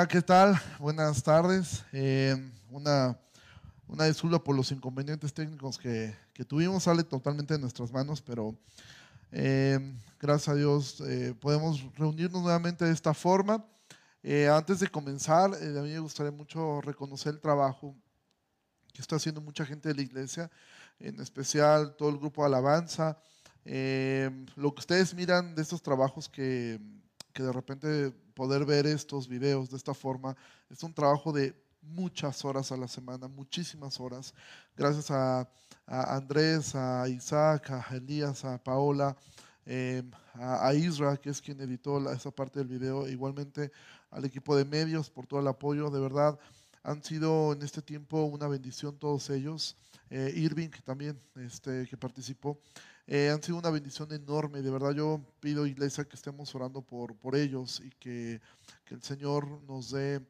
Hola, ¿qué tal? Buenas tardes. Eh, una, una disculpa por los inconvenientes técnicos que, que, tuvimos. Sale totalmente de nuestras manos, pero eh, gracias a Dios eh, podemos reunirnos nuevamente de esta forma. antes de comenzar, a mí me gustaría mucho reconocer el trabajo que está haciendo mucha gente de la iglesia, en especial todo el grupo de alabanza. lo que ustedes miran de estos trabajos que, que de repente poder ver estos videos de esta forma. Es un trabajo de muchas horas a la semana, muchísimas horas. Gracias a, Andrés, a Isaac, a Elías, a Paola, em, a, Isra, que es quien editó esa parte del video, igualmente al equipo de medios por todo el apoyo. De verdad, han sido en este tiempo una bendición todos ellos. Eh, Irving también, este, que participó. Eh, han sido una bendición enorme. De verdad yo pido, iglesia, que estemos orando por, por ellos y que, que el Señor nos dé,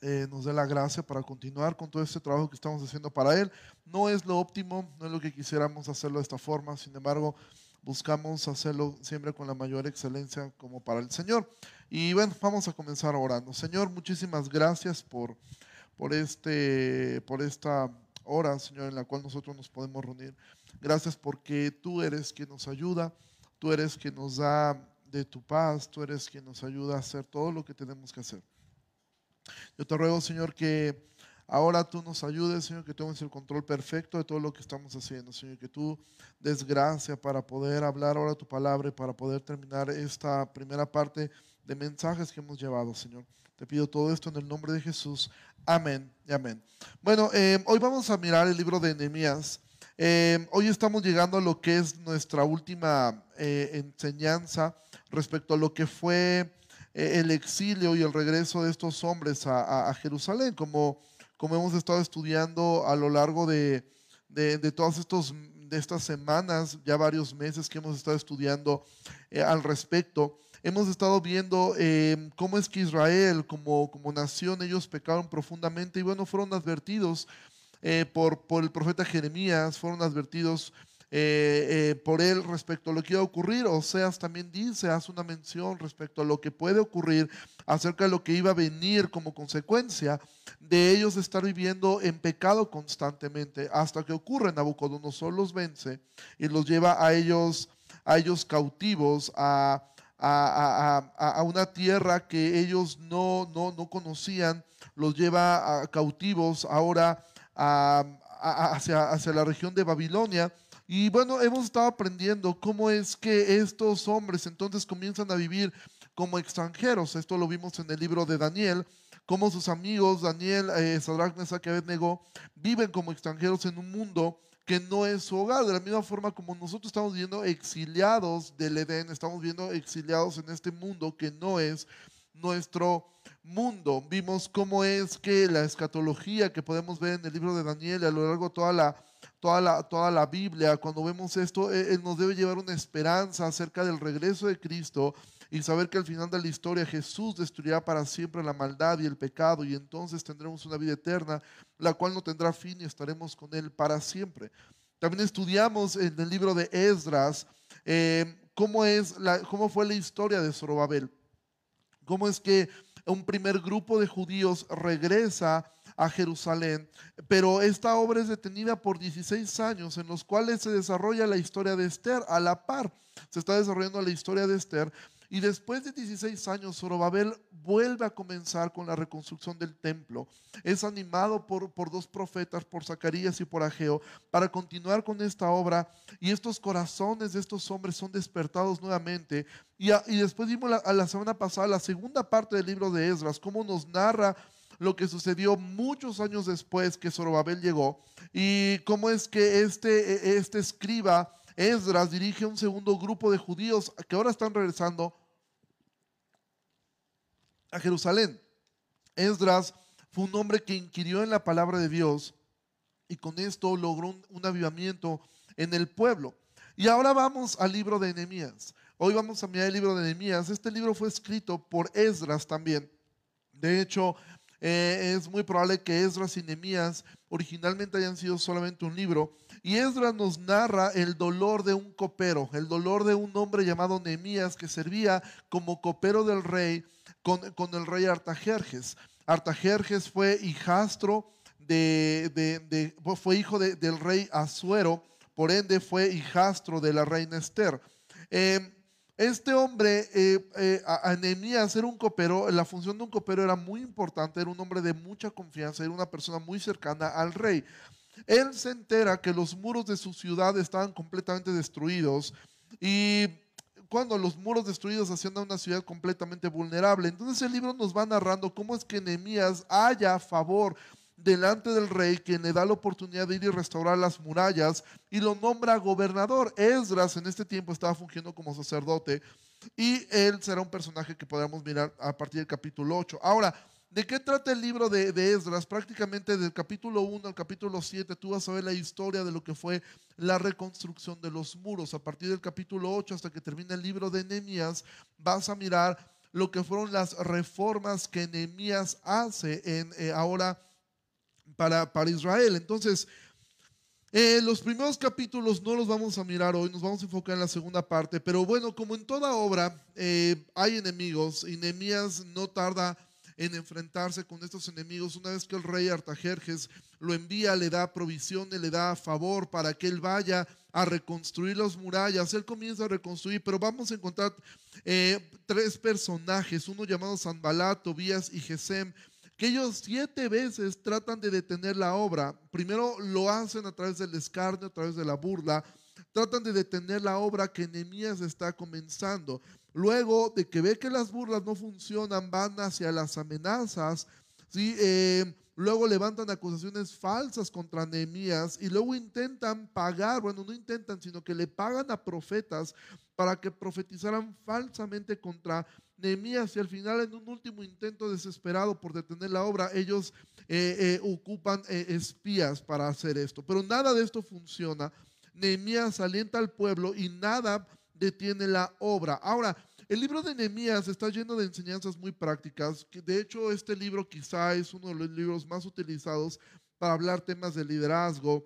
eh, nos dé la gracia para continuar con todo este trabajo que estamos haciendo para Él. No es lo óptimo, no es lo que quisiéramos hacerlo de esta forma. Sin embargo, buscamos hacerlo siempre con la mayor excelencia como para el Señor. Y bueno, vamos a comenzar orando. Señor, muchísimas gracias por, por, este, por esta hora, Señor, en la cual nosotros nos podemos reunir. Gracias porque tú eres quien nos ayuda, tú eres quien nos da de tu paz, tú eres quien nos ayuda a hacer todo lo que tenemos que hacer. Yo te ruego, Señor, que ahora tú nos ayudes, Señor, que tomes el control perfecto de todo lo que estamos haciendo, Señor, que tú des gracia para poder hablar ahora tu palabra y para poder terminar esta primera parte de mensajes que hemos llevado, Señor. Te pido todo esto en el nombre de Jesús. Amén y amén. Bueno, eh, hoy vamos a mirar el libro de Nehemías. Eh, hoy estamos llegando a lo que es nuestra última eh, enseñanza respecto a lo que fue el exilio y el regreso de estos hombres a, Jerusalén, como, como hemos estado estudiando a lo largo de, de, todas estos, de estas semanas, ya varios meses que hemos estado estudiando al respecto. Hemos estado viendo cómo es que Israel como, como nación, ellos pecaron profundamente y bueno, fueron advertidos eh, por, por el profeta Jeremías, fueron advertidos eh, eh, por él respecto a lo que iba a ocurrir. Oseas también dice, hace una mención respecto a lo que puede ocurrir acerca de lo que iba a venir como consecuencia de ellos estar viviendo en pecado constantemente hasta que ocurre. Nabucodonosor los vence y los lleva a ellos, a ellos cautivos a, a, a, a una tierra que ellos no, no, no conocían, los lleva cautivos ahora hacia, hacia la región de Babilonia. Y bueno, hemos estado aprendiendo cómo es que estos hombres entonces comienzan a vivir como extranjeros. Esto lo vimos en el libro de Daniel, cómo sus amigos Daniel, eh, Sadrach, Mesach y viven como extranjeros en un mundo que no es su hogar. De la misma forma como nosotros estamos viendo exiliados del Edén, estamos viendo exiliados en este mundo que no es nuestro mundo. Vimos cómo es que la escatología que podemos ver en el libro de Daniel a lo largo de toda la, toda la, toda la Biblia, cuando vemos esto, Él nos debe llevar una esperanza acerca del regreso de Cristo y saber que al final de la historia Jesús destruirá para siempre la maldad y el pecado y entonces tendremos una vida eterna, la cual no tendrá fin y estaremos con Él para siempre. También estudiamos en el libro de Esdras eh, cómo, es la, cómo fue la historia de Zorobabel, cómo es que un primer grupo de judíos regresa a Jerusalén, pero esta obra es detenida por 16 años en los cuales se desarrolla la historia de Esther a la par. Se está desarrollando la historia de Esther y después de 16 años, Zorobabel vuelve a comenzar con la reconstrucción del templo. Es animado por, por dos profetas, por Zacarías y por Ageo, para continuar con esta obra. Y estos corazones de estos hombres son despertados nuevamente. Y, y después vimos la, la semana pasada la segunda parte del libro de Esdras, cómo nos narra lo que sucedió muchos años después que Zorobabel llegó y cómo es que este, este escriba Esdras dirige un segundo grupo de judíos que ahora están regresando a Jerusalén. Esdras fue un hombre que inquirió en la palabra de Dios y con esto logró un, avivamiento en el pueblo. Y ahora vamos al libro de Nehemías. Hoy vamos a mirar el libro de Nehemías. Este libro fue escrito por Esdras también. De hecho, eh, es muy probable que Esdras y Nehemías originalmente hayan sido solamente un libro. Y Esdras nos narra el dolor de un copero, el dolor de un hombre llamado Nehemías que servía como copero del rey con, el rey Artajerjes. Artajerjes fue hijastro de, fue hijo del rey Asuero, por ende fue hijastro de la reina Esther. Eh, este hombre, eh, eh, Anemías, era un copero, la función de un copero era muy importante, era un hombre de mucha confianza, era una persona muy cercana al rey. Él se entera que los muros de su ciudad estaban completamente destruidos y cuando los muros destruidos hacían a una ciudad completamente vulnerable. Entonces el libro nos va narrando cómo es que Nehemías haya favor delante del rey, quien le da la oportunidad de ir y restaurar las murallas y lo nombra gobernador. Esdras en este tiempo estaba fungiendo como sacerdote y él será un personaje que podamos mirar a partir del capítulo 8. Ahora, ¿de qué trata el libro de, Esdras? Prácticamente del capítulo 1 al capítulo 7 tú vas a ver la historia de lo que fue la reconstrucción de los muros. A partir del capítulo 8 hasta que termine el libro de Nehemías vas a mirar lo que fueron las reformas que Nehemías hace en eh, ahora para, Israel. Entonces, eh, los primeros capítulos no los vamos a mirar hoy, nos vamos a enfocar en la segunda parte, pero bueno, como en toda obra eh, hay enemigos y Nehemías no tarda en enfrentarse con estos enemigos. Una vez que el rey Artajerjes lo envía, le da provisiones, le da favor para que él vaya a reconstruir las murallas. Él comienza a reconstruir, pero vamos a encontrar eh, tres personajes, uno llamado Sanbalat, Tobías y Gesem, que ellos siete veces tratan de detener la obra. Primero lo hacen a través del escarnio, a través de la burla. Tratan de detener la obra que Nehemías está comenzando. Luego de que ve que las burlas no funcionan, van hacia las amenazas. ¿sí? Eh, luego levantan acusaciones falsas contra Nehemías y luego intentan pagar, bueno, no intentan, sino que le pagan a profetas para que profetizaran falsamente contra Nehemías y al final en un último intento desesperado por detener la obra, ellos eh, eh, ocupan espías para hacer esto. Pero nada de esto funciona. Nehemías alienta al pueblo y nada detiene la obra. Ahora, el libro de Nehemías está lleno de enseñanzas muy prácticas. Que de hecho, este libro quizá es uno de los libros más utilizados para hablar temas de liderazgo.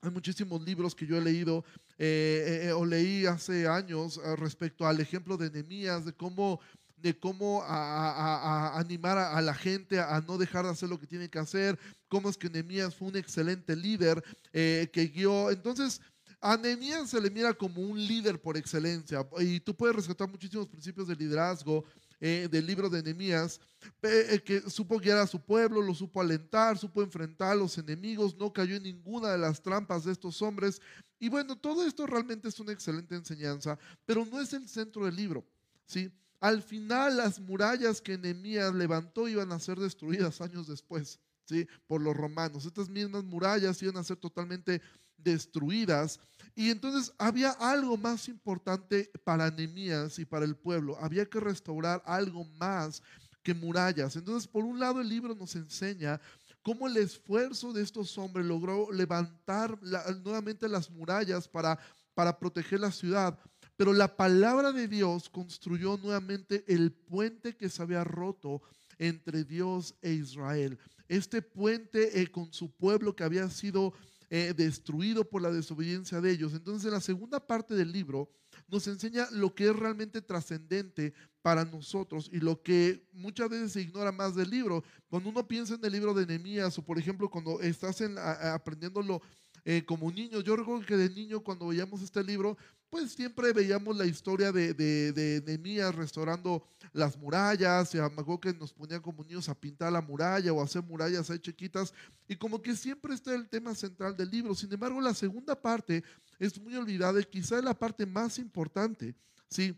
Hay muchísimos libros que yo he leído eh, eh, o leí hace años eh, respecto al ejemplo de Nehemías, de cómo de cómo a, animar a, la gente a no dejar de hacer lo que tiene que hacer, cómo es que Nehemías fue un excelente líder que guió. Entonces, a Nehemías se le mira como un líder por excelencia y tú puedes rescatar muchísimos principios de liderazgo eh, del libro de Nehemías, eh, que supo guiar a su pueblo, lo supo alentar, supo enfrentar a los enemigos, no cayó en ninguna de las trampas de estos hombres. Y bueno, todo esto realmente es una excelente enseñanza, pero no es el centro del libro, ¿sí? Al final las murallas que Nehemías levantó iban a ser destruidas años después, ¿sí? Por los romanos. Estas mismas murallas iban a ser totalmente destruidas. Y entonces había algo más importante para Nehemías y para el pueblo. Había que restaurar algo más que murallas. Entonces, por un lado, el libro nos enseña cómo el esfuerzo de estos hombres logró levantar nuevamente las murallas para, para proteger la ciudad. Pero la palabra de Dios construyó nuevamente el puente que se había roto entre Dios e Israel. Este puente eh, con su pueblo que había sido destruido por la desobediencia de ellos. Entonces, en la segunda parte del libro nos enseña lo que es realmente trascendente para nosotros y lo que muchas veces se ignora más del libro. Cuando uno piensa en el libro de Nehemías o, por ejemplo, cuando estás en, aprendiéndolo eh, como niño. Yo recuerdo que de niño cuando veíamos este libro, pues siempre veíamos la historia de, de, de restaurando las murallas, y me acuerdo que nos ponían como niños a pintar la muralla o a hacer murallas ahí chiquitas, y como que siempre está el tema central del libro. Sin embargo, la segunda parte es muy olvidada y quizá es la parte más importante, ¿sí?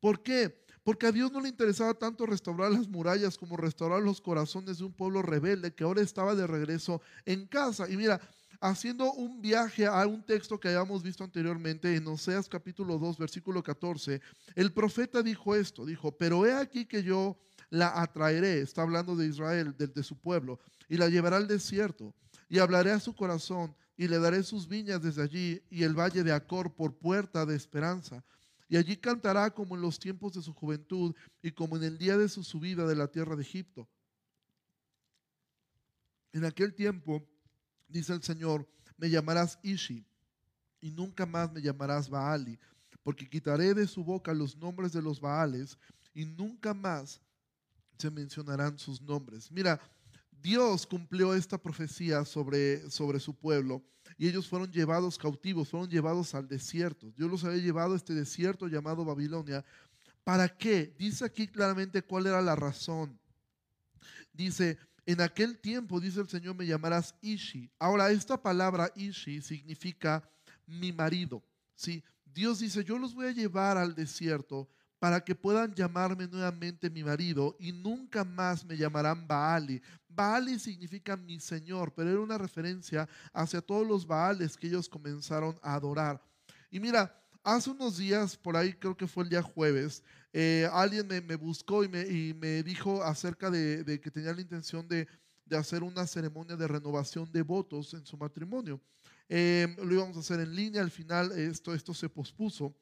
¿Por qué? Porque a Dios no le interesaba tanto restaurar las murallas como restaurar los corazones de un pueblo rebelde que ahora estaba de regreso en casa. Y mira, haciendo un viaje a un texto que habíamos visto anteriormente en Oseas capítulo 2, versículo 14, el profeta dijo esto, dijo, pero he aquí que yo la atraeré, está hablando de Israel, de, de su pueblo, y la llevaré al desierto, y hablaré a su corazón, y le daré sus viñas desde allí, y el valle de Acor por puerta de esperanza. Y allí cantará como en los tiempos de su juventud y como en el día de su subida de la tierra de Egipto En aquel tiempo, dice el Señor, me llamarás Ishi y nunca más me llamarás Baali, porque quitaré de su boca los nombres de los Baales y nunca más se mencionarán sus nombres. Mira, Dios cumplió esta profecía sobre, sobre su pueblo y ellos fueron llevados cautivos, fueron llevados al desierto. Dios los había llevado a este desierto llamado Babilonia. ¿Para qué? Dice aquí claramente cuál era la razón. Dice, en aquel tiempo, dice el Señor, me llamarás Ishi. Ahora, esta palabra Ishi significa mi marido. ¿sí? Dios dice, yo los voy a llevar al desierto para que puedan llamarme nuevamente mi marido y nunca más me llamarán Baali. Baali significa mi Señor, pero era una referencia hacia todos los Baales que ellos comenzaron a adorar. Y mira, hace unos días, por ahí creo que fue el día jueves, eh, alguien me, buscó y me, y me, dijo acerca de, que tenía la intención de, de, hacer una ceremonia de renovación de votos en su matrimonio. Eh, lo íbamos a hacer en línea, al final esto, esto se pospuso.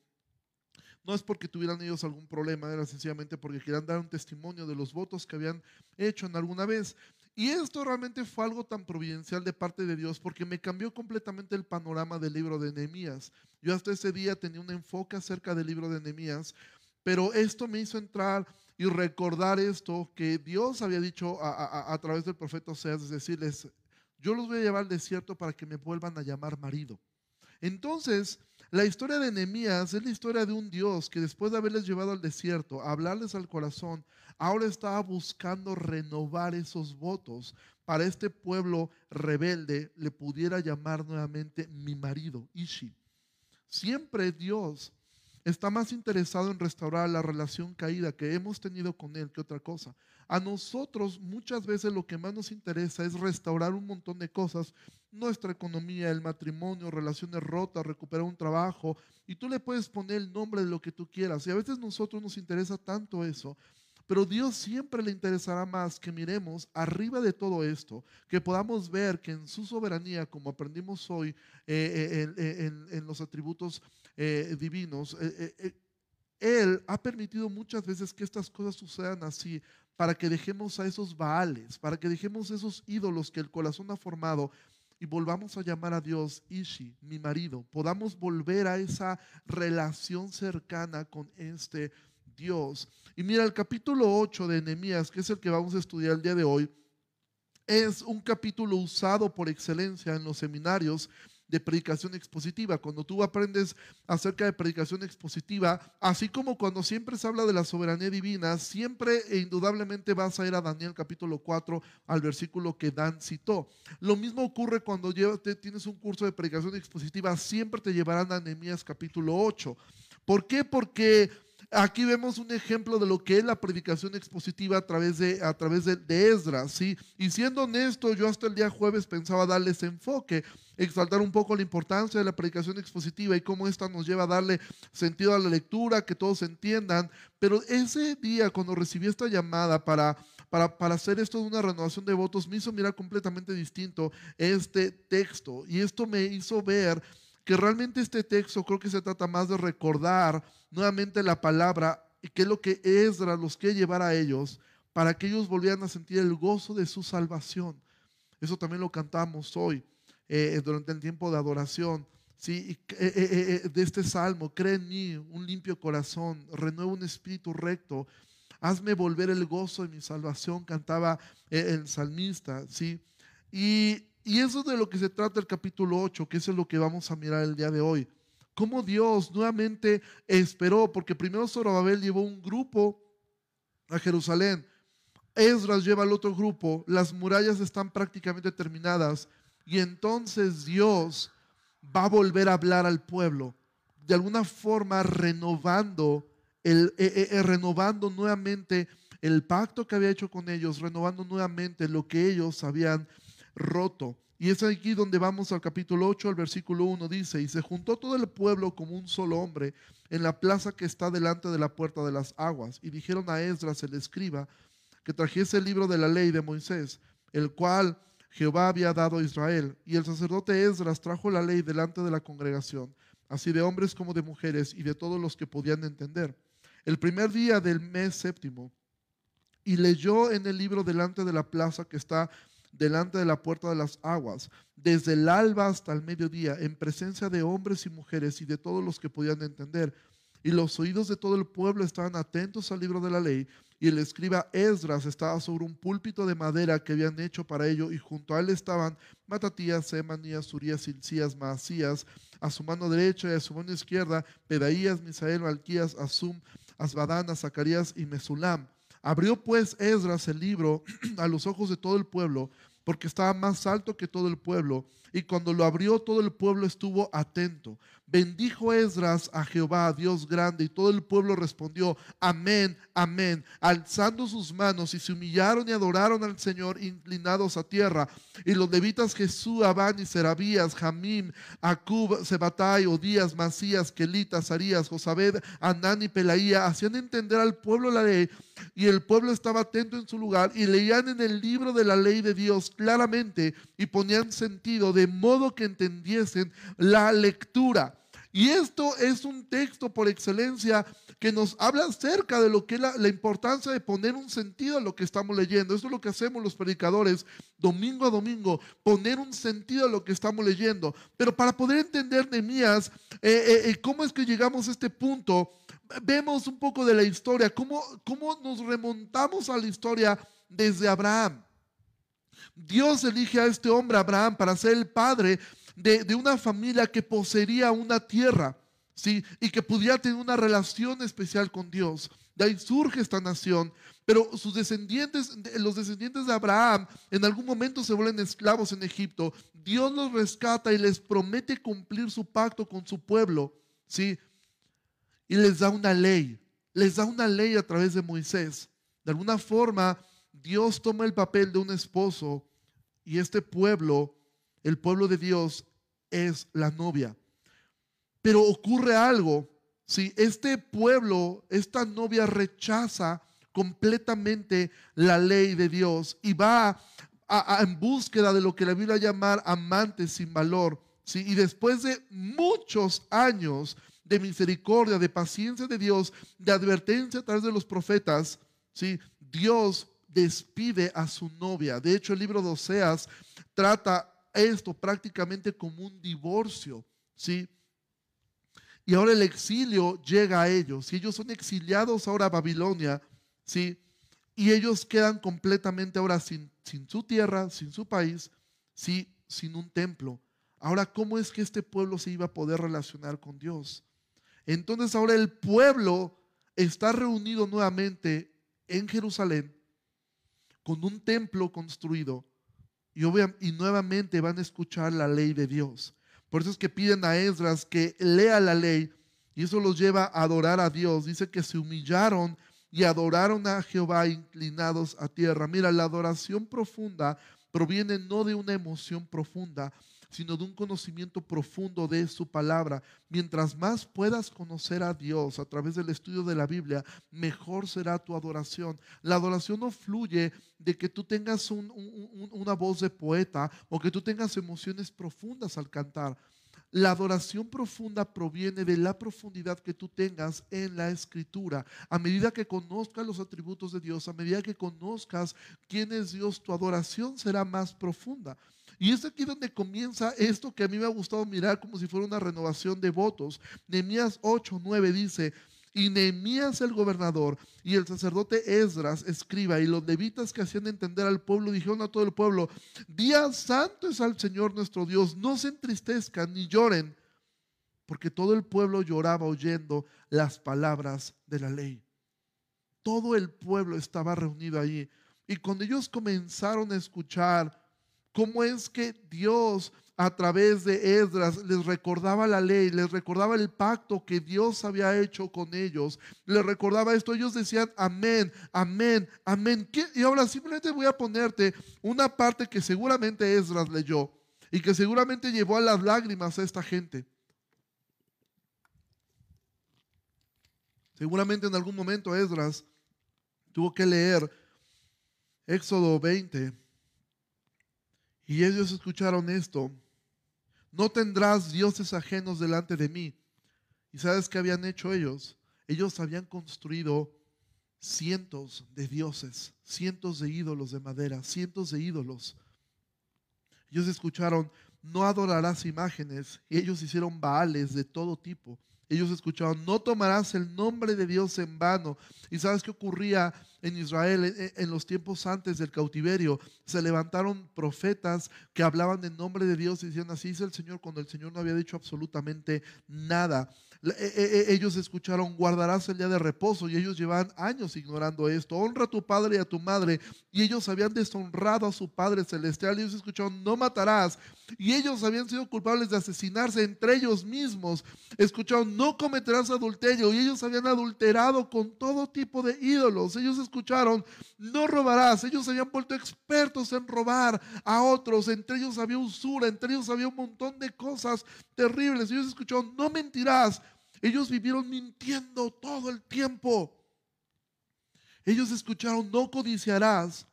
No es porque tuvieran ellos algún problema, era sencillamente porque querían dar un testimonio de los votos que habían hecho en alguna vez. Y esto realmente fue algo tan providencial de parte de Dios porque me cambió completamente el panorama del libro de Nehemías. Yo hasta ese día tenía un enfoque acerca del libro de Nehemías, pero esto me hizo entrar y recordar esto que Dios había dicho a, través del profeta Oseas, es decirles, yo los voy a llevar al desierto para que me vuelvan a llamar marido. Entonces, la historia de Nehemías es la historia de un Dios que después de haberles llevado al desierto, a hablarles al corazón, ahora estaba buscando renovar esos votos para este pueblo rebelde le pudiera llamar nuevamente mi marido, Ishi. Siempre Dios está más interesado en restaurar la relación caída que hemos tenido con Él que otra cosa. A nosotros muchas veces lo que más nos interesa es restaurar un montón de cosas, nuestra economía, el matrimonio, relaciones rotas, recuperar un trabajo, y tú le puedes poner el nombre de lo que tú quieras. Y a veces nosotros nos interesa tanto eso pero Dios siempre le interesará más que miremos arriba de todo esto, que podamos ver que en su soberanía, como aprendimos hoy eh, eh, en, los atributos eh, divinos, Él ha permitido muchas veces que estas cosas sucedan así para que dejemos a esos baales, para que dejemos esos ídolos que el corazón ha formado y volvamos a llamar a Dios Ishi, mi marido, podamos volver a esa relación cercana con este Dios. Y mira, el capítulo 8 de Nehemías, que es el que vamos a estudiar el día de hoy, es un capítulo usado por excelencia en los seminarios de predicación expositiva. Cuando tú aprendes acerca de predicación expositiva, así como cuando siempre se habla de la soberanía divina, siempre e indudablemente vas a ir a Daniel capítulo 4 al versículo que Dan citó. Lo mismo ocurre cuando tienes un curso de predicación expositiva, siempre te llevarán a Nehemías capítulo 8. ¿Por qué? Porque Aquí vemos un ejemplo de lo que es la predicación expositiva a través de, a través de, Esdras, ¿sí? Y siendo honesto, yo hasta el día jueves pensaba darles enfoque, exaltar un poco la importancia de la predicación expositiva y cómo esta nos lleva a darle sentido a la lectura, que todos entiendan. Pero ese día, cuando recibí esta llamada para, para, para hacer esto de una renovación de votos, me hizo mirar completamente distinto este texto. Y esto me hizo ver que realmente este texto creo que se trata más de recordar nuevamente la palabra y qué es lo que Esdras los quiere llevar a ellos para que ellos volvieran a sentir el gozo de su salvación. Eso también lo cantamos hoy eh, durante el tiempo de adoración. ¿sí? Eh, eh, de este salmo, cree en mí un limpio corazón, renueva un espíritu recto, hazme volver el gozo de mi salvación, cantaba el salmista. ¿sí? Y y eso es de lo que se trata el capítulo 8, que eso es lo que vamos a mirar el día de hoy. Cómo Dios nuevamente esperó, porque primero Zorobabel llevó un grupo a Jerusalén. Esdras lleva al otro grupo, las murallas están prácticamente terminadas y entonces Dios va a volver a hablar al pueblo, de alguna forma renovando, el, eh, eh, renovando nuevamente el pacto que había hecho con ellos, renovando nuevamente lo que ellos habían roto. Y es aquí donde vamos al capítulo 8, al versículo 1, dice, y se juntó todo el pueblo como un solo hombre en la plaza que está delante de la puerta de las aguas, y dijeron a Esdras el escriba que trajese el libro de la ley de Moisés, el cual Jehová había dado a Israel. Y el sacerdote Esdras trajo la ley delante de la congregación, así de hombres como de mujeres, y de todos los que podían entender. El primer día del mes séptimo, y leyó en el libro delante de la plaza que está delante de la puerta de las aguas, desde el alba hasta el mediodía, en presencia de hombres y mujeres y de todos los que podían entender. Y los oídos de todo el pueblo estaban atentos al libro de la ley, y el escriba Esdras estaba sobre un púlpito de madera que habían hecho para ello, y junto a él estaban Matatías, Semanías, Urías, Silcías, Maasías, a su mano derecha y a su mano izquierda, Pedaías, Misael, Malquías, Asum, Asbadana, Zacarías y Mesulam. Abrió pues Esdras el libro a los ojos de todo el pueblo, porque estaba más alto que todo el pueblo. Y cuando lo abrió, todo el pueblo estuvo atento. Bendijo Esdras a Jehová, Dios grande, y todo el pueblo respondió, amén, amén, alzando sus manos y se humillaron y adoraron al Señor inclinados a tierra. Y los levitas Jesús, Abán y Serabías, Jamim, Acub, Sebatai, Odías, Masías, Kelitas, Arías, Josabed, Anán y Pelaía hacían entender al pueblo la ley y el pueblo estaba atento en su lugar y leían en el libro de la ley de Dios claramente y ponían sentido de modo que entendiesen la lectura. Y esto es un texto por excelencia que nos habla acerca de lo que es la, importancia de poner un sentido a lo que estamos leyendo. Esto es lo que hacemos los predicadores domingo a domingo, poner un sentido a lo que estamos leyendo. Pero para poder entender Nehemías, eh, eh, eh, cómo es que llegamos a este punto, vemos un poco de la historia, cómo, cómo nos remontamos a la historia desde Abraham. Dios elige a este hombre, Abraham, para ser el padre de, una familia que poseería una tierra, ¿sí? Y que pudiera tener una relación especial con Dios. De ahí surge esta nación, pero sus descendientes, los descendientes de Abraham, en algún momento se vuelven esclavos en Egipto. Dios los rescata y les promete cumplir su pacto con su pueblo, ¿sí? Y les da una ley, les da una ley a través de Moisés. De alguna forma, Dios toma el papel de un esposo y este pueblo, el pueblo de Dios, es la novia. Pero ocurre algo, si este pueblo, esta novia rechaza completamente la ley de Dios y va en búsqueda de lo que la Biblia llama amantes sin valor, ¿sí? y después de muchos años de misericordia, de paciencia de Dios, de advertencia a través de los profetas, ¿sí? Dios despide a su novia. De hecho, el libro de Oseas trata esto prácticamente como un divorcio, ¿sí? Y ahora el exilio llega a ellos, y ellos son exiliados ahora a Babilonia, ¿sí? Y ellos quedan completamente ahora sin, sin su tierra, sin su país, ¿sí? Sin un templo. Ahora, ¿cómo es que este pueblo se iba a poder relacionar con Dios? Entonces ahora el pueblo está reunido nuevamente en Jerusalén con un templo construido y, nuevamente van a escuchar la ley de Dios. Por eso es que piden a Esdras que lea la ley y eso los lleva a adorar a Dios. Dice que se humillaron y adoraron a Jehová inclinados a tierra. Mira, la adoración profunda proviene no de una emoción profunda, sino de un conocimiento profundo de su palabra. Mientras más puedas conocer a Dios a través del estudio de la Biblia, mejor será tu adoración. La adoración no fluye de que tú tengas una voz de poeta o que tú tengas emociones profundas al cantar. La adoración profunda proviene de la profundidad que tú tengas en la escritura. A medida que conozcas los atributos de Dios, a medida que conozcas quién es Dios, tu adoración será más profunda. Y es aquí donde comienza esto que a mí me ha gustado mirar como si fuera una renovación de votos. Nehemías 8, 9 dice, y Nehemías el gobernador y el sacerdote Esdras escriba y los levitas que hacían entender al pueblo dijeron a todo el pueblo, día santo es al Señor nuestro Dios, no se entristezcan ni lloren, porque todo el pueblo lloraba oyendo las palabras de la ley. Todo el pueblo estaba reunido allí. Y cuando ellos comenzaron a escuchar cómo es que Dios a través de Esdras les recordaba la ley, les recordaba el pacto que Dios había hecho con ellos, les recordaba esto, ellos decían amén, amén, amén. Y ahora simplemente voy a ponerte una parte que seguramente Esdras leyó y que seguramente llevó a las lágrimas a esta gente. Seguramente en algún momento Esdras tuvo que leer Éxodo 20 y ellos escucharon esto. No tendrás dioses ajenos delante de mí. ¿Y sabes qué habían hecho ellos? Ellos habían construido cientos de dioses, cientos de ídolos de madera, cientos de ídolos. Ellos escucharon, no adorarás imágenes. Y ellos hicieron baales de todo tipo. Ellos escucharon, no tomarás el nombre de Dios en vano. ¿Y sabes qué ocurría en Israel en, los tiempos antes del cautiverio? Se levantaron profetas que hablaban en nombre de Dios y decían, así dice el Señor, cuando el Señor no había dicho absolutamente nada. E, e, e, ellos escucharon, guardarás el día de reposo y ellos llevan años ignorando esto. Honra a tu padre y a tu madre. Y ellos habían deshonrado a su Padre Celestial. Y ellos escucharon, no matarás. Y ellos habían sido culpables de asesinarse entre ellos mismos. Escucharon, no cometerás adulterio. Y ellos habían adulterado con todo tipo de ídolos. Ellos escucharon, no robarás. Ellos habían vuelto expertos en robar a otros. Entre ellos había usura, entre ellos había un montón de cosas terribles. Ellos escucharon, no mentirás. Ellos vivieron mintiendo todo el tiempo. Ellos escucharon, no codiciarás.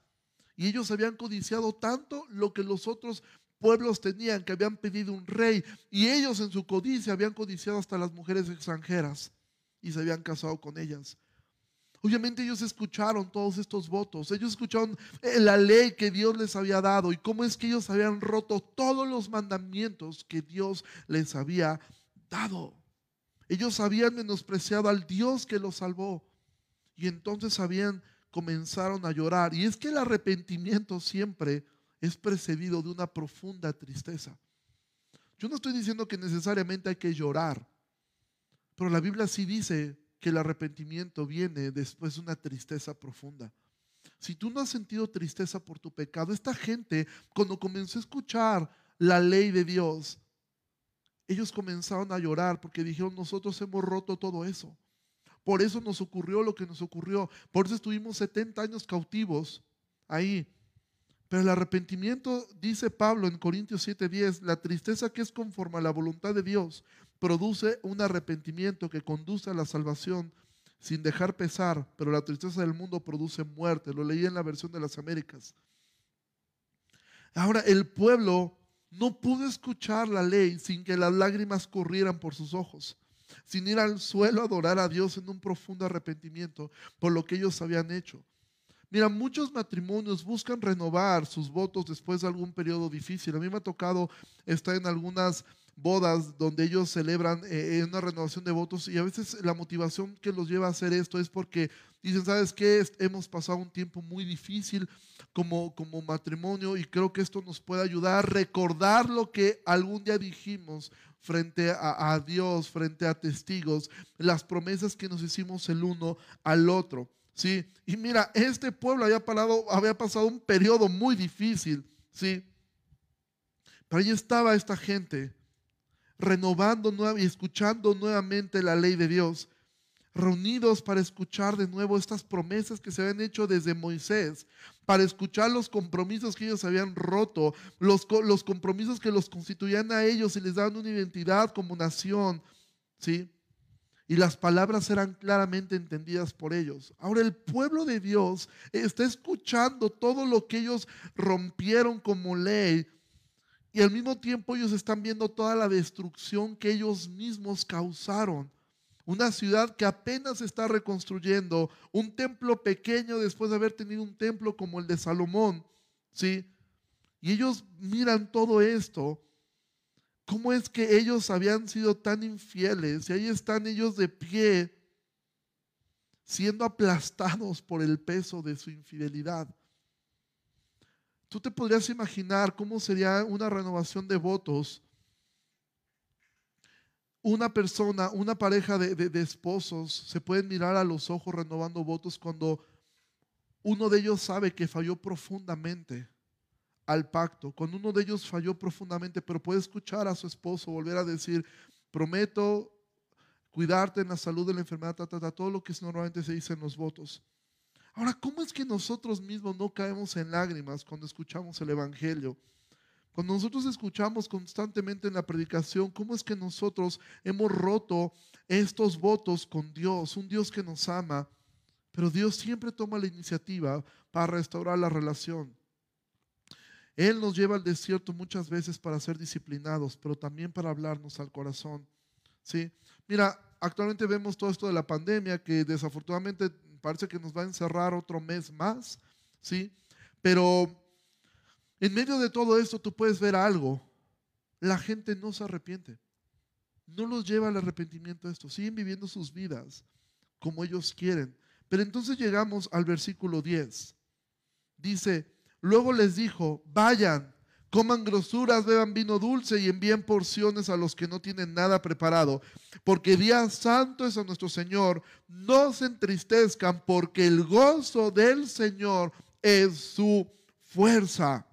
Y ellos habían codiciado tanto lo que los otros pueblos tenían, que habían pedido un rey. Y ellos en su codicia habían codiciado hasta las mujeres extranjeras y se habían casado con ellas. Obviamente ellos escucharon todos estos votos, ellos escucharon eh, la ley que Dios les había dado y cómo es que ellos habían roto todos los mandamientos que Dios les había dado. Ellos habían menospreciado al Dios que los salvó y entonces habían comenzaron a llorar. Y es que el arrepentimiento siempre es precedido de una profunda tristeza. Yo no estoy diciendo que necesariamente hay que llorar, pero la Biblia sí dice que el arrepentimiento viene después de una tristeza profunda. Si tú no has sentido tristeza por tu pecado, esta gente cuando comenzó a escuchar la ley de Dios, ellos comenzaron a llorar porque dijeron, nosotros hemos roto todo eso. Por eso nos ocurrió lo que nos ocurrió. Por eso estuvimos 70 años cautivos ahí. Pero el arrepentimiento, dice Pablo en Corintios 7:10, la tristeza que es conforme a la voluntad de Dios, produce un arrepentimiento que conduce a la salvación sin dejar pesar, pero la tristeza del mundo produce muerte. Lo leí en la versión de las Américas. Ahora, el pueblo no pudo escuchar la ley sin que las lágrimas corrieran por sus ojos, sin ir al suelo a adorar a Dios en un profundo arrepentimiento por lo que ellos habían hecho. Mira, muchos matrimonios buscan renovar sus votos después de algún periodo difícil. A mí me ha tocado estar en algunas bodas donde ellos celebran eh, una renovación de votos y a veces la motivación que los lleva a hacer esto es porque dicen, ¿sabes qué? Hemos pasado un tiempo muy difícil como, como matrimonio y creo que esto nos puede ayudar a recordar lo que algún día dijimos frente a, Dios, frente a testigos, las promesas que nos hicimos el uno al otro. ¿sí? Y mira, este pueblo había, había pasado un periodo muy difícil, ¿sí? Pero ahí estaba esta gente renovando y escuchando nuevamente la ley de Dios, reunidos para escuchar de nuevo estas promesas que se habían hecho desde Moisés, para escuchar los compromisos que ellos habían roto, los, los compromisos que los constituían a ellos y les daban una identidad como nación, ¿sí? Y las palabras eran claramente entendidas por ellos. Ahora el pueblo de Dios está escuchando todo lo que ellos rompieron como ley y al mismo tiempo ellos están viendo toda la destrucción que ellos mismos causaron. Una ciudad que apenas está reconstruyendo, un templo pequeño después de haber tenido un templo como el de Salomón, ¿sí? Y ellos miran todo esto, cómo es que ellos habían sido tan infieles y ahí están ellos de pie siendo aplastados por el peso de su infidelidad. Tú te podrías imaginar cómo sería una renovación de votos. Una persona, una pareja de, esposos se pueden mirar a los ojos renovando votos cuando uno de ellos sabe que falló profundamente al pacto, cuando uno de ellos falló profundamente, pero puede escuchar a su esposo volver a decir, prometo cuidarte en la salud de la enfermedad, todo lo que normalmente se dice en los votos. Ahora, ¿cómo es que nosotros mismos no caemos en lágrimas cuando escuchamos el Evangelio? Cuando nosotros escuchamos constantemente en la predicación, ¿cómo es que nosotros hemos roto estos votos con Dios? Un Dios que nos ama, pero Dios siempre toma la iniciativa para restaurar la relación. Él nos lleva al desierto muchas veces para ser disciplinados, pero también para hablarnos al corazón. ¿sí? Mira, actualmente vemos todo esto de la pandemia que desafortunadamente parece que nos va a encerrar otro mes más, ¿sí? Pero en medio de todo esto tú puedes ver algo. La gente no se arrepiente. No los lleva al arrepentimiento esto. Siguen viviendo sus vidas como ellos quieren. Pero entonces llegamos al versículo 10. Dice, luego les dijo, vayan, coman grosuras, beban vino dulce y envíen porciones a los que no tienen nada preparado, porque día santo es a nuestro Señor. No se entristezcan, porque el gozo del Señor es su fuerza.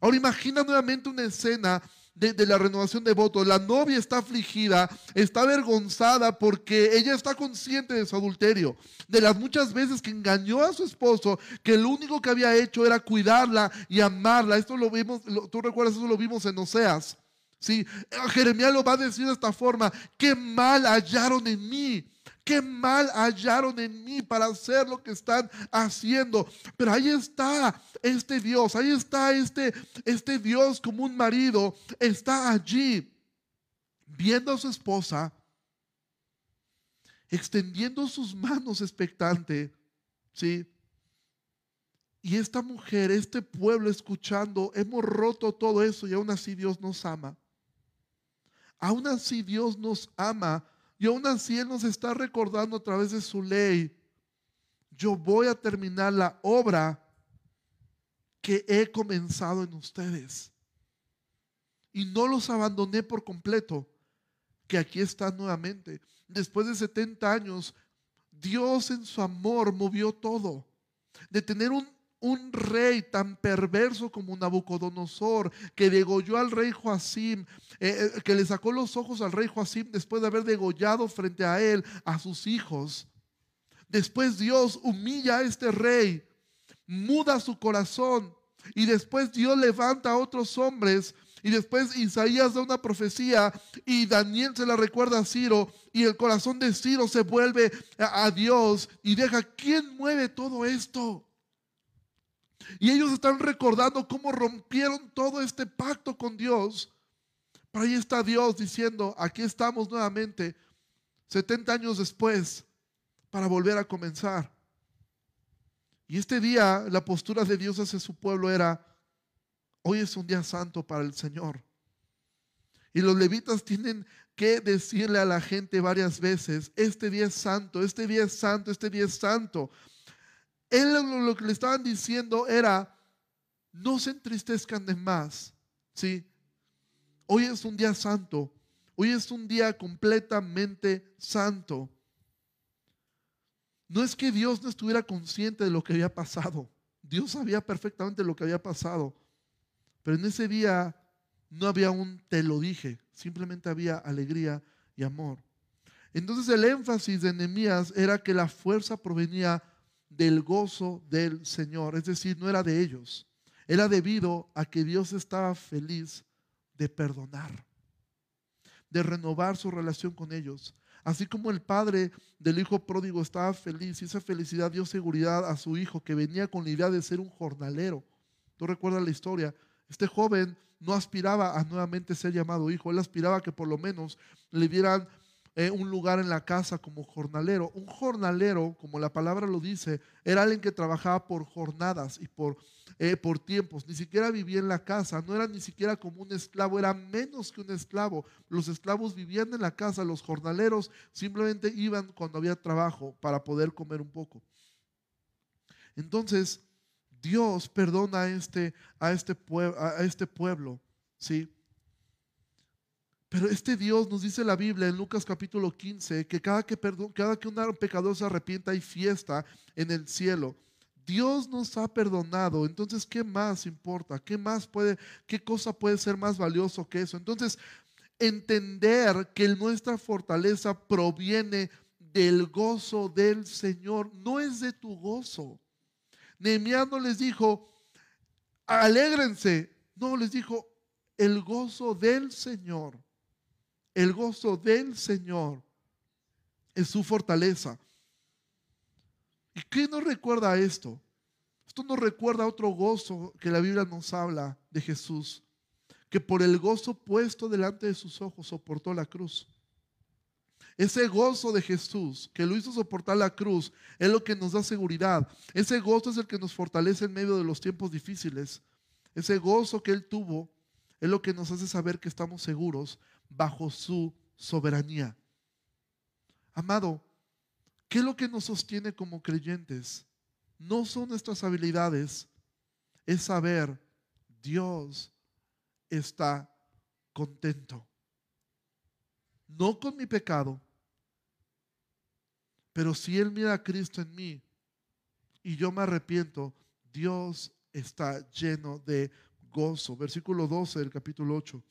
Ahora imagina nuevamente una escena de, la renovación de votos. La novia está afligida, está avergonzada porque ella está consciente de su adulterio, de las muchas veces que engañó a su esposo, que lo único que había hecho era cuidarla y amarla. Esto lo vimos, tú recuerdas, eso lo vimos en Oseas. Sí, Jeremías lo va a decir de esta forma, qué mal hallaron en mí qué mal hallaron en mí para hacer lo que están haciendo. Pero ahí está este Dios, ahí está este, este Dios como un marido, está allí viendo a su esposa, extendiendo sus manos expectante, ¿sí? Y esta mujer, este pueblo escuchando, hemos roto todo eso y aún así Dios nos ama. Aún así Dios nos ama y aún así Él nos está recordando a través de su ley, yo voy a terminar la obra que he comenzado en ustedes. Y no los abandoné por completo, que aquí están nuevamente. Después de 70 años, Dios en su amor movió todo. De tener un un rey tan perverso como Nabucodonosor, que degolló al rey Joacim, eh, eh, que le sacó los ojos al rey Joacim después de haber degollado frente a él a sus hijos. Después Dios humilla a este rey, muda su corazón y después Dios levanta a otros hombres y después Isaías da una profecía y Daniel se la recuerda a Ciro y el corazón de Ciro se vuelve a, a Dios y deja, ¿quién mueve todo esto? Y ellos están recordando cómo rompieron todo este pacto con Dios. Pero ahí está Dios diciendo, aquí estamos nuevamente, 70 años después, para volver a comenzar. Y este día la postura de Dios hacia su pueblo era, hoy es un día santo para el Señor. Y los levitas tienen que decirle a la gente varias veces, este día es santo, este día es santo, este día es santo. Él lo que le estaban diciendo era, no se entristezcan de más, ¿sí? Hoy es un día santo, hoy es un día completamente santo. No es que Dios no estuviera consciente de lo que había pasado, Dios sabía perfectamente lo que había pasado, pero en ese día no había un te lo dije, simplemente había alegría y amor. Entonces el énfasis de Nehemías era que la fuerza provenía del gozo del Señor. Es decir, no era de ellos. Era debido a que Dios estaba feliz de perdonar, de renovar su relación con ellos. Así como el padre del hijo pródigo estaba feliz y esa felicidad dio seguridad a su hijo que venía con la idea de ser un jornalero. Tú recuerdas la historia. Este joven no aspiraba a nuevamente ser llamado hijo, él aspiraba a que por lo menos le dieran eh, un lugar en la casa como jornalero. Un jornalero, como la palabra lo dice, era alguien que trabajaba por jornadas y por, eh, por tiempos. Ni siquiera vivía en la casa, no era ni siquiera como un esclavo, era menos que un esclavo. Los esclavos vivían en la casa, los jornaleros simplemente iban cuando había trabajo para poder comer un poco. Entonces, Dios perdona a este, a este, a este pueblo, ¿sí? Pero este Dios nos dice la Biblia en Lucas capítulo 15 que cada que, cada que un pecador se arrepienta hay fiesta en el cielo. Dios nos ha perdonado, entonces ¿qué más importa? ¿Qué más puede, qué cosa puede ser más valioso que eso? Entonces, entender que nuestra fortaleza proviene del gozo del Señor, no es de tu gozo. Nehemías no les dijo, alégrense, no, les dijo, el gozo del Señor el gozo del Señor es su fortaleza. ¿Y qué nos recuerda esto? Esto nos recuerda otro gozo que la Biblia nos habla de Jesús, que por el gozo puesto delante de sus ojos soportó la cruz. Ese gozo de Jesús que lo hizo soportar la cruz es lo que nos da seguridad. Ese gozo es el que nos fortalece en medio de los tiempos difíciles. Ese gozo que Él tuvo es lo que nos hace saber que estamos seguros bajo su soberanía. Amado, ¿qué es lo que nos sostiene como creyentes? No son nuestras habilidades, es saber Dios está contento. No con mi pecado, pero si Él mira a Cristo en mí y yo me arrepiento, Dios está lleno de gozo. Versículo 12 del capítulo 8.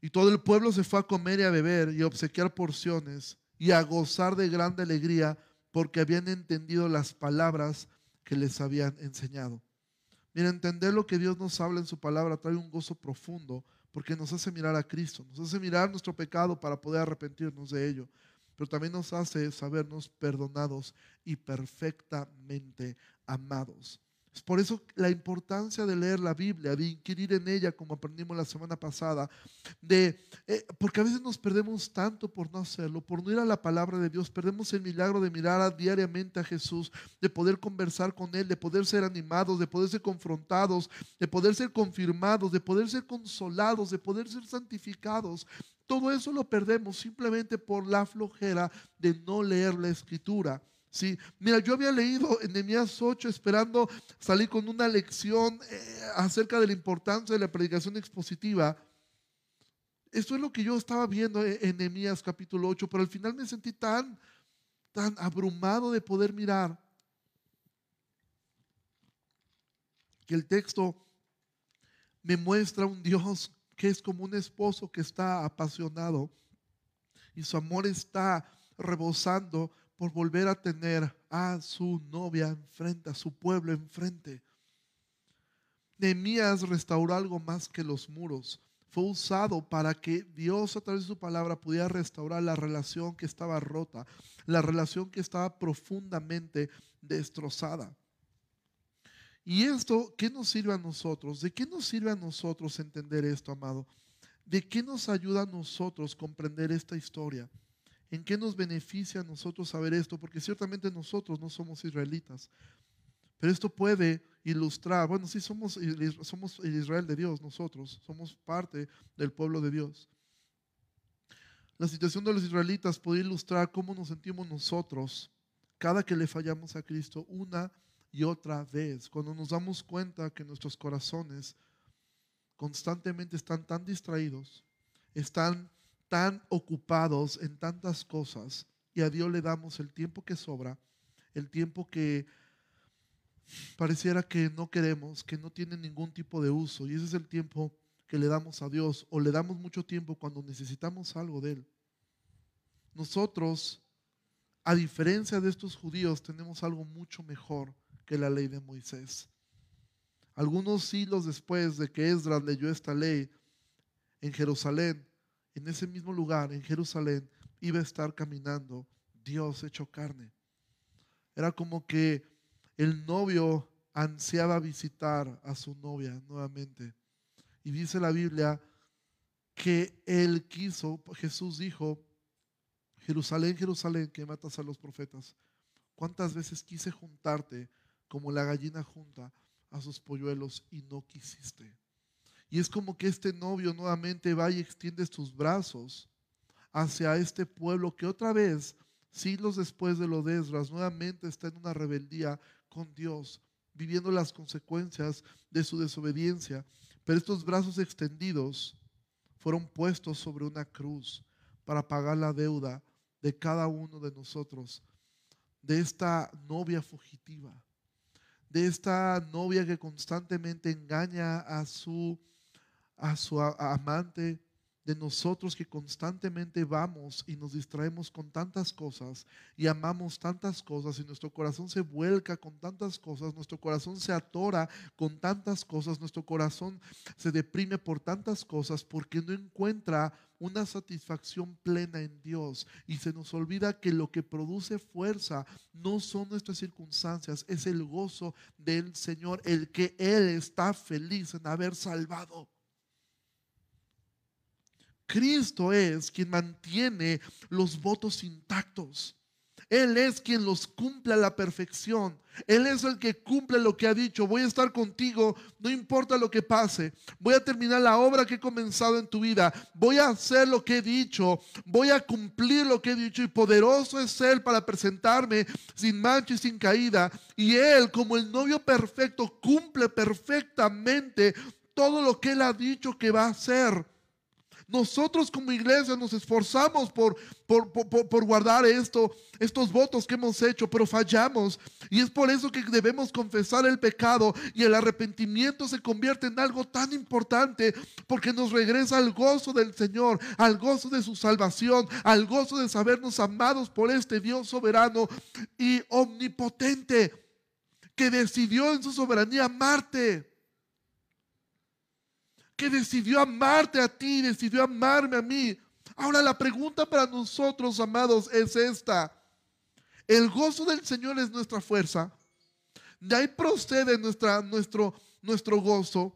Y todo el pueblo se fue a comer y a beber y a obsequiar porciones y a gozar de grande alegría porque habían entendido las palabras que les habían enseñado. Mira, entender lo que Dios nos habla en su palabra trae un gozo profundo porque nos hace mirar a Cristo, nos hace mirar nuestro pecado para poder arrepentirnos de ello, pero también nos hace sabernos perdonados y perfectamente amados. Es por eso la importancia de leer la Biblia, de inquirir en ella, como aprendimos la semana pasada, de, eh, porque a veces nos perdemos tanto por no hacerlo, por no ir a la palabra de Dios, perdemos el milagro de mirar diariamente a Jesús, de poder conversar con Él, de poder ser animados, de poder ser confrontados, de poder ser confirmados, de poder ser consolados, de poder ser santificados. Todo eso lo perdemos simplemente por la flojera de no leer la escritura. Sí, mira, yo había leído en Nehemías 8 esperando salir con una lección eh, acerca de la importancia de la predicación expositiva. Esto es lo que yo estaba viendo en Nehemías capítulo 8, pero al final me sentí tan, tan abrumado de poder mirar que el texto me muestra un Dios que es como un esposo que está apasionado y su amor está rebosando por volver a tener a su novia enfrente, a su pueblo enfrente. Nehemías restauró algo más que los muros. Fue usado para que Dios a través de su palabra pudiera restaurar la relación que estaba rota, la relación que estaba profundamente destrozada. Y esto, ¿qué nos sirve a nosotros? ¿De qué nos sirve a nosotros entender esto, amado? ¿De qué nos ayuda a nosotros comprender esta historia? ¿En qué nos beneficia a nosotros saber esto? Porque ciertamente nosotros no somos israelitas. Pero esto puede ilustrar, bueno, sí somos, somos el Israel de Dios, nosotros, somos parte del pueblo de Dios. La situación de los israelitas puede ilustrar cómo nos sentimos nosotros cada que le fallamos a Cristo una y otra vez, cuando nos damos cuenta que nuestros corazones constantemente están tan distraídos, están tan ocupados en tantas cosas y a Dios le damos el tiempo que sobra, el tiempo que pareciera que no queremos, que no tiene ningún tipo de uso. Y ese es el tiempo que le damos a Dios o le damos mucho tiempo cuando necesitamos algo de Él. Nosotros, a diferencia de estos judíos, tenemos algo mucho mejor que la ley de Moisés. Algunos siglos después de que Esdras leyó esta ley en Jerusalén, en ese mismo lugar, en Jerusalén, iba a estar caminando Dios hecho carne. Era como que el novio ansiaba visitar a su novia nuevamente. Y dice la Biblia que él quiso, Jesús dijo, Jerusalén, Jerusalén, que matas a los profetas. ¿Cuántas veces quise juntarte como la gallina junta a sus polluelos y no quisiste? Y es como que este novio nuevamente va y extiende sus brazos hacia este pueblo que otra vez, siglos después de lo de Esdras, nuevamente está en una rebeldía con Dios, viviendo las consecuencias de su desobediencia. Pero estos brazos extendidos fueron puestos sobre una cruz para pagar la deuda de cada uno de nosotros, de esta novia fugitiva, de esta novia que constantemente engaña a su a su amante, de nosotros que constantemente vamos y nos distraemos con tantas cosas y amamos tantas cosas y nuestro corazón se vuelca con tantas cosas, nuestro corazón se atora con tantas cosas, nuestro corazón se deprime por tantas cosas porque no encuentra una satisfacción plena en Dios y se nos olvida que lo que produce fuerza no son nuestras circunstancias, es el gozo del Señor, el que Él está feliz en haber salvado. Cristo es quien mantiene los votos intactos. Él es quien los cumple a la perfección. Él es el que cumple lo que ha dicho. Voy a estar contigo, no importa lo que pase. Voy a terminar la obra que he comenzado en tu vida. Voy a hacer lo que he dicho. Voy a cumplir lo que he dicho. Y poderoso es Él para presentarme sin mancha y sin caída. Y Él, como el novio perfecto, cumple perfectamente todo lo que Él ha dicho que va a hacer. Nosotros como iglesia nos esforzamos por, por, guardar esto, estos votos que hemos hecho, pero fallamos. Y es por eso que debemos confesar el pecado y el arrepentimiento se convierte en algo tan importante porque nos regresa al gozo del Señor, al gozo de su salvación, al gozo de sabernos amados por este Dios soberano y omnipotente que decidió en su soberanía amarte que decidió amarte a ti, decidió amarme a mí. Ahora la pregunta para nosotros, amados, es esta. El gozo del Señor es nuestra fuerza. De ahí procede nuestra, nuestro, nuestro gozo.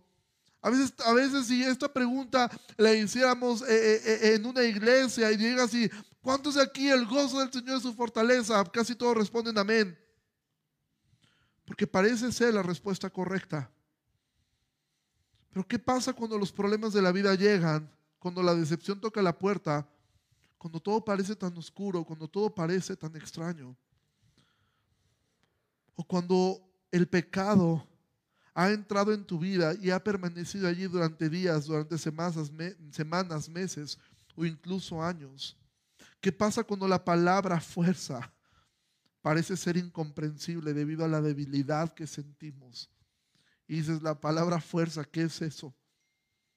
A veces, a veces si esta pregunta la hiciéramos eh, eh, eh, en una iglesia y llega así, ¿cuántos de aquí el gozo del Señor es su fortaleza? Casi todos responden amén. Porque parece ser la respuesta correcta. Pero ¿qué pasa cuando los problemas de la vida llegan? Cuando la decepción toca la puerta, cuando todo parece tan oscuro, cuando todo parece tan extraño. O cuando el pecado ha entrado en tu vida y ha permanecido allí durante días, durante semanas, semanas, meses o incluso años. ¿Qué pasa cuando la palabra fuerza parece ser incomprensible debido a la debilidad que sentimos? Y dices, la palabra fuerza, ¿qué es eso?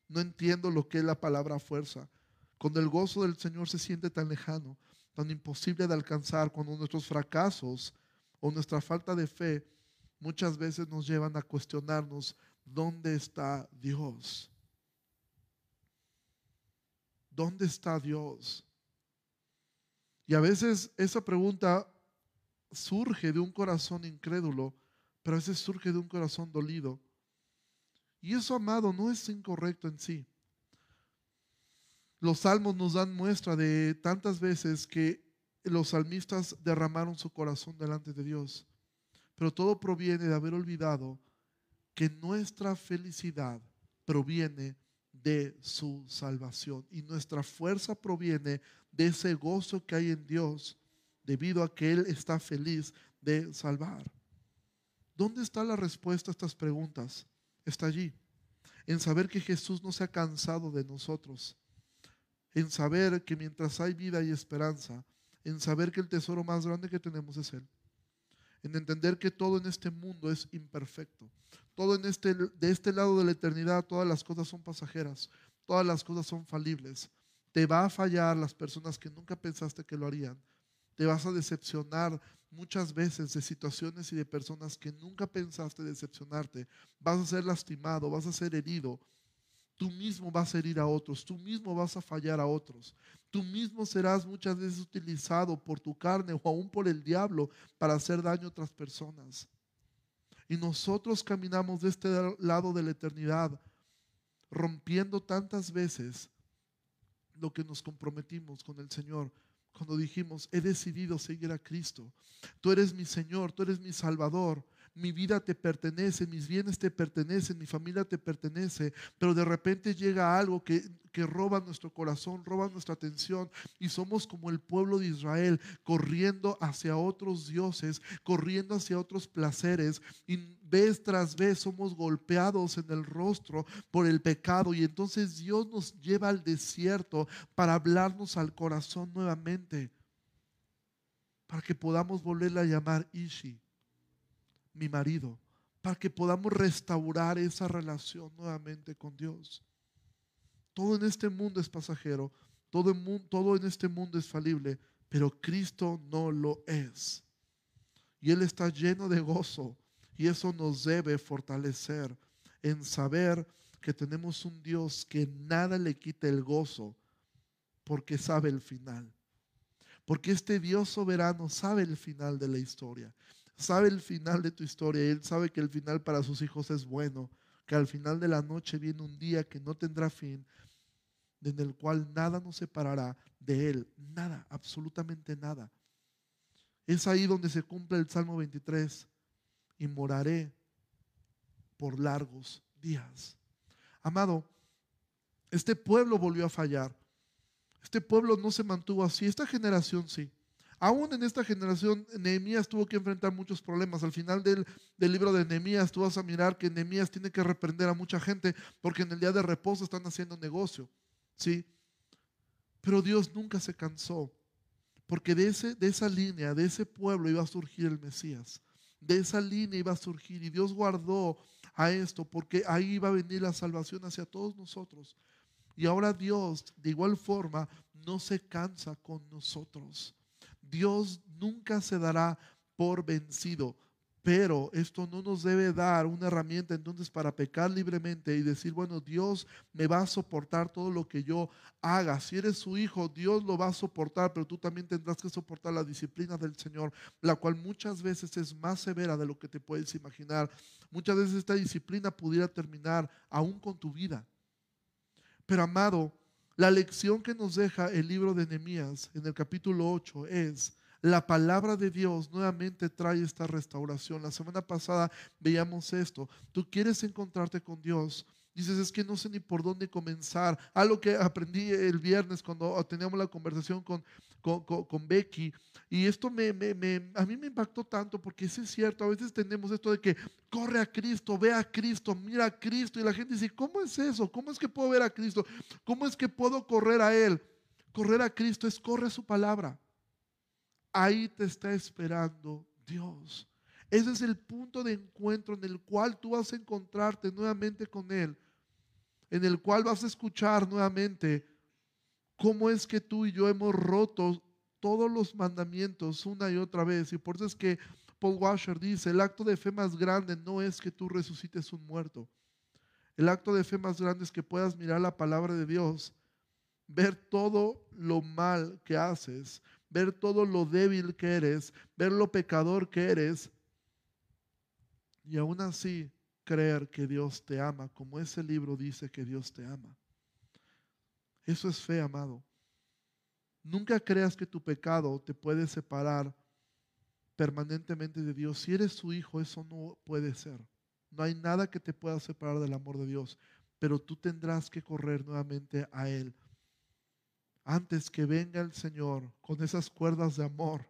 No entiendo lo que es la palabra fuerza. Cuando el gozo del Señor se siente tan lejano, tan imposible de alcanzar, cuando nuestros fracasos o nuestra falta de fe muchas veces nos llevan a cuestionarnos, ¿dónde está Dios? ¿Dónde está Dios? Y a veces esa pregunta surge de un corazón incrédulo pero a veces surge de un corazón dolido. Y eso, amado, no es incorrecto en sí. Los salmos nos dan muestra de tantas veces que los salmistas derramaron su corazón delante de Dios. Pero todo proviene de haber olvidado que nuestra felicidad proviene de su salvación y nuestra fuerza proviene de ese gozo que hay en Dios debido a que Él está feliz de salvar. ¿Dónde está la respuesta a estas preguntas? Está allí. En saber que Jesús no se ha cansado de nosotros. En saber que mientras hay vida y esperanza. En saber que el tesoro más grande que tenemos es Él. En entender que todo en este mundo es imperfecto. Todo en este, de este lado de la eternidad, todas las cosas son pasajeras. Todas las cosas son falibles. Te va a fallar las personas que nunca pensaste que lo harían. Te vas a decepcionar muchas veces de situaciones y de personas que nunca pensaste decepcionarte. Vas a ser lastimado, vas a ser herido. Tú mismo vas a herir a otros, tú mismo vas a fallar a otros. Tú mismo serás muchas veces utilizado por tu carne o aún por el diablo para hacer daño a otras personas. Y nosotros caminamos de este lado de la eternidad, rompiendo tantas veces lo que nos comprometimos con el Señor cuando dijimos, he decidido seguir a Cristo. Tú eres mi Señor, tú eres mi Salvador. Mi vida te pertenece, mis bienes te pertenecen, mi familia te pertenece, pero de repente llega algo que, que roba nuestro corazón, roba nuestra atención y somos como el pueblo de Israel, corriendo hacia otros dioses, corriendo hacia otros placeres y vez tras vez somos golpeados en el rostro por el pecado y entonces Dios nos lleva al desierto para hablarnos al corazón nuevamente, para que podamos volverle a llamar Ishi mi marido, para que podamos restaurar esa relación nuevamente con Dios. Todo en este mundo es pasajero, todo en, todo en este mundo es falible, pero Cristo no lo es. Y Él está lleno de gozo y eso nos debe fortalecer en saber que tenemos un Dios que nada le quita el gozo porque sabe el final. Porque este Dios soberano sabe el final de la historia sabe el final de tu historia y Él sabe que el final para sus hijos es bueno, que al final de la noche viene un día que no tendrá fin, en el cual nada nos separará de Él, nada, absolutamente nada. Es ahí donde se cumple el Salmo 23. Y moraré por largos días. Amado, este pueblo volvió a fallar. Este pueblo no se mantuvo así. Esta generación sí. Aún en esta generación, Nehemías tuvo que enfrentar muchos problemas. Al final del, libro de Nehemías, tú vas a mirar que Nehemías tiene que reprender a mucha gente porque en el día de reposo están haciendo negocio. ¿sí? Pero Dios nunca se cansó, porque de, ese, de esa línea, de ese pueblo iba a surgir el Mesías. De esa línea iba a surgir y Dios guardó a esto porque ahí iba a venir la salvación hacia todos nosotros. Y ahora Dios, de igual forma, no se cansa con nosotros. Dios nunca se dará por vencido. Pero esto no nos debe dar una herramienta entonces para pecar libremente y decir, bueno, Dios me va a soportar todo lo que yo haga. Si eres su hijo, Dios lo va a soportar, pero tú también tendrás que soportar la disciplina del Señor, la cual muchas veces es más severa de lo que te puedes imaginar. Muchas veces esta disciplina pudiera terminar aún con tu vida. Pero amado, la lección que nos deja el libro de Nehemías en el capítulo 8 es la palabra de Dios nuevamente trae esta restauración. La semana pasada veíamos esto. Tú quieres encontrarte con Dios. Dices, es que no sé ni por dónde comenzar. Algo que aprendí el viernes cuando teníamos la conversación con, con, Becky. Y esto me, me, a mí me impactó tanto porque es cierto, a veces tenemos esto de que corre a Cristo, ve a Cristo, mira a Cristo. Y la gente dice, ¿cómo es eso? ¿Cómo es que puedo ver a Cristo? ¿Cómo es que puedo correr a Él? Correr a Cristo es corre su palabra. Ahí te está esperando Dios. Ese es el punto de encuentro en el cual tú vas a encontrarte nuevamente con Él, en el cual vas a escuchar nuevamente cómo es que tú y yo hemos roto todos los mandamientos una y otra vez. Y por eso es que Paul Washer dice, el acto de fe más grande no es que tú resucites un muerto. El acto de fe más grande es que puedas mirar la palabra de Dios, ver todo lo mal que haces, ver todo lo débil que eres, ver lo pecador que eres, y aún así creer que Dios te ama, como ese libro dice que Dios te ama. Eso es fe, amado. Nunca creas que tu pecado te puede separar permanentemente de Dios. Si eres su hijo, eso no puede ser. No hay nada que te pueda separar del amor de Dios, pero tú tendrás que correr nuevamente a Él. Antes que venga el Señor con esas cuerdas de amor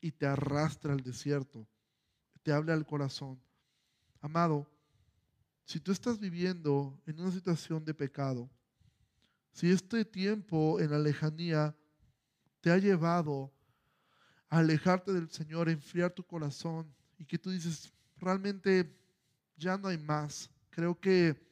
y te arrastre al desierto, te hable al corazón. Amado, si tú estás viviendo en una situación de pecado, si este tiempo en la lejanía te ha llevado a alejarte del Señor, a enfriar tu corazón y que tú dices, realmente ya no hay más. Creo que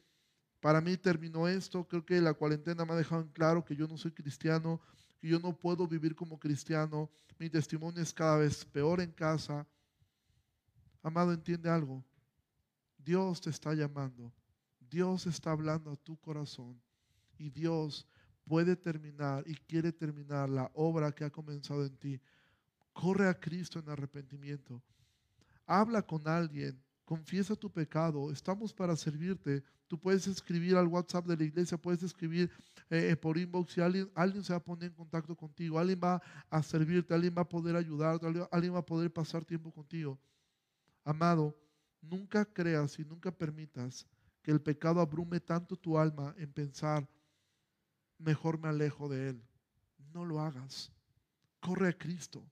para mí terminó esto, creo que la cuarentena me ha dejado en claro que yo no soy cristiano, que yo no puedo vivir como cristiano, mi testimonio es cada vez peor en casa. Amado, entiende algo. Dios te está llamando. Dios está hablando a tu corazón y Dios puede terminar y quiere terminar la obra que ha comenzado en ti. Corre a Cristo en arrepentimiento. Habla con alguien, confiesa tu pecado. Estamos para servirte. Tú puedes escribir al WhatsApp de la iglesia, puedes escribir eh, por inbox y alguien, alguien se va a poner en contacto contigo, alguien va a servirte, alguien va a poder ayudarte, alguien va a poder pasar tiempo contigo. Amado, nunca creas y nunca permitas que el pecado abrume tanto tu alma en pensar, mejor me alejo de Él. No lo hagas. Corre a Cristo.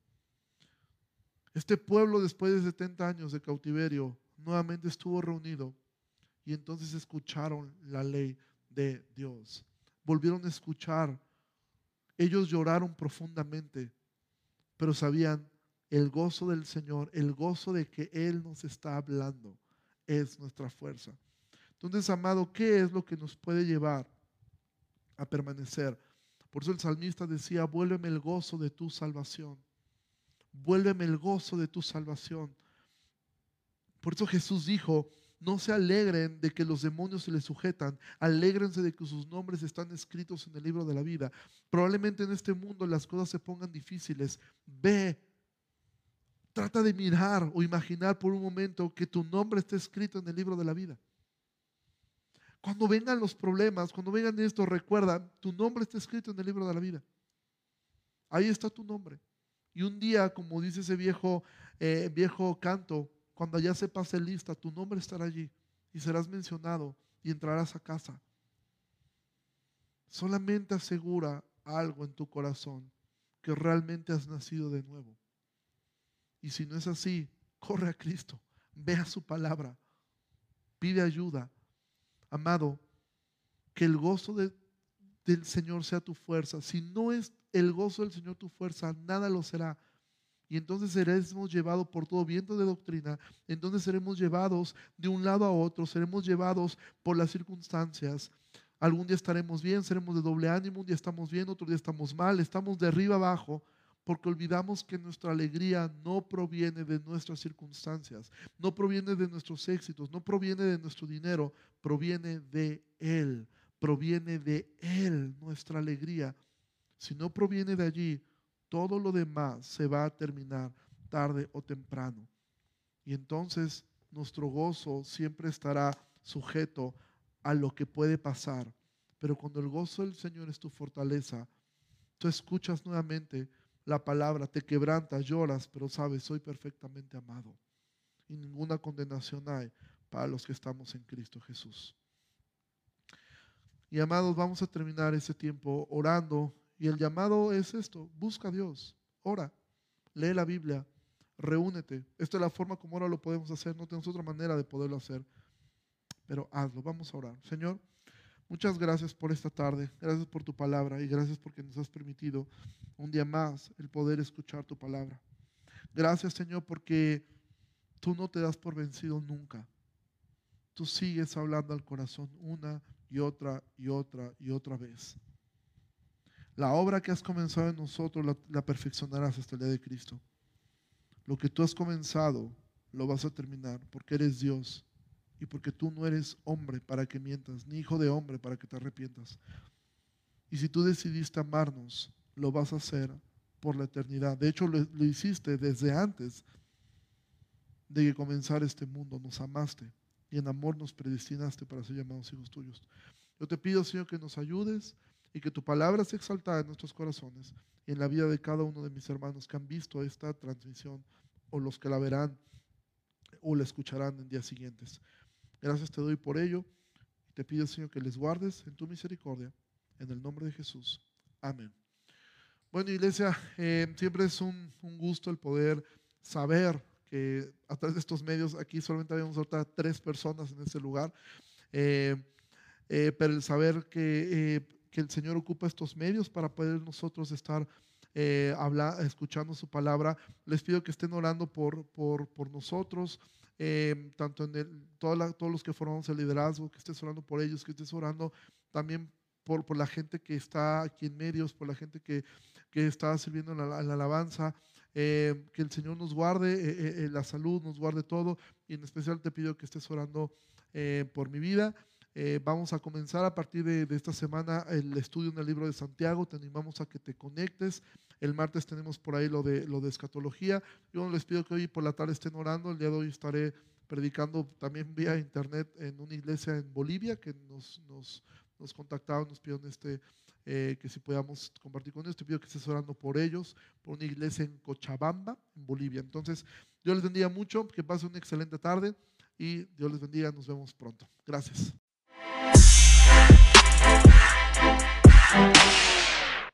Este pueblo después de 70 años de cautiverio nuevamente estuvo reunido y entonces escucharon la ley de Dios. Volvieron a escuchar. Ellos lloraron profundamente, pero sabían el gozo del Señor, el gozo de que Él nos está hablando, es nuestra fuerza. Entonces, amado, ¿qué es lo que nos puede llevar a permanecer. Por eso el salmista decía, vuélveme el gozo de tu salvación. Vuélveme el gozo de tu salvación. Por eso Jesús dijo, no se alegren de que los demonios se les sujetan, alégrense de que sus nombres están escritos en el libro de la vida. Probablemente en este mundo las cosas se pongan difíciles. Ve, trata de mirar o imaginar por un momento que tu nombre está escrito en el libro de la vida. Cuando vengan los problemas, cuando vengan esto, recuerda, tu nombre está escrito en el libro de la vida. Ahí está tu nombre. Y un día, como dice ese viejo, eh, viejo canto, cuando ya se pase lista, tu nombre estará allí y serás mencionado y entrarás a casa. Solamente asegura algo en tu corazón, que realmente has nacido de nuevo. Y si no es así, corre a Cristo, ve a su palabra, pide ayuda. Amado, que el gozo del Señor sea tu fuerza. Si no es el gozo del Señor tu fuerza, nada lo será. Y entonces seremos llevados por todo viento de doctrina, entonces seremos llevados de un lado a otro, seremos llevados por las circunstancias. Algún día estaremos bien, seremos de doble ánimo, un día estamos bien, otro día estamos mal, estamos de arriba abajo, porque olvidamos que nuestra alegría no proviene de nuestras circunstancias, no proviene de nuestros éxitos, no proviene de nuestro dinero, proviene de Él, proviene de Él nuestra alegría. Si no proviene de allí, todo lo demás se va a terminar tarde o temprano. Y entonces nuestro gozo siempre estará sujeto a lo que puede pasar. Pero cuando el gozo del Señor es tu fortaleza, tú escuchas nuevamente la palabra, te quebrantas, lloras, pero sabes, soy perfectamente amado. Y ninguna condenación hay para los que estamos en Cristo Jesús. Y amados, vamos a terminar ese tiempo orando y el llamado es esto, busca a Dios, ora, lee la Biblia, reúnete. Esta es la forma como ahora lo podemos hacer, no tenemos otra manera de poderlo hacer, pero hazlo, vamos a orar. Señor, muchas gracias por esta tarde, gracias por tu palabra y gracias porque nos has permitido un día más el poder escuchar tu palabra. Gracias Señor porque tú no te das por vencido nunca. Tú sigues hablando al corazón una y otra y otra y otra vez. La obra que has comenzado en nosotros la, perfeccionarás hasta el día de Cristo. Lo que tú has comenzado lo vas a terminar porque eres Dios y porque tú no eres hombre para que mientas, ni hijo de hombre para que te arrepientas. Y si tú decidiste amarnos, lo vas a hacer por la eternidad. De hecho, lo, lo hiciste desde antes de que comenzara este mundo. Nos amaste y en amor nos predestinaste para ser llamados hijos tuyos. Yo te pido, Señor, que nos ayudes y que tu palabra sea exaltada en nuestros corazones y en la vida de cada uno de mis hermanos que han visto esta transmisión o los que la verán o la escucharán en días siguientes. Gracias te doy por ello te pido, Señor, que les guardes en tu misericordia, en el nombre de Jesús. Amén. Bueno, iglesia, eh, siempre es un, gusto el poder saber que a través de estos medios, aquí solamente habíamos ahorita tres personas en este lugar, eh, eh, pero el saber que que el Señor ocupa estos medios para poder nosotros estar eh, escuchando su palabra. Les pido que estén orando por, por, por nosotros, eh, tanto en el, todos los que formamos el liderazgo, que estés orando por ellos, que estés orando también por, por la gente que está aquí en medios, por la gente que, que está sirviendo en la, alabanza. Eh, que el Señor nos guarde la salud, nos guarde todo. Y en especial te pido que estés orando por mi vida. Eh, vamos a comenzar a partir de, esta semana el estudio en el libro de Santiago. Te animamos a que te conectes. El martes tenemos por ahí lo de, lo de escatología. Yo les pido que hoy por la tarde estén orando. El día de hoy estaré predicando también vía internet en una iglesia en Bolivia que nos, nos, contactaron, nos pidieron este, eh, que si podamos compartir con ellos. Te pido que estés orando por ellos, por una iglesia en Cochabamba, en Bolivia. Entonces, Dios les bendiga mucho, que pasen una excelente tarde y Dios les bendiga. Nos vemos pronto. Gracias. Thank you.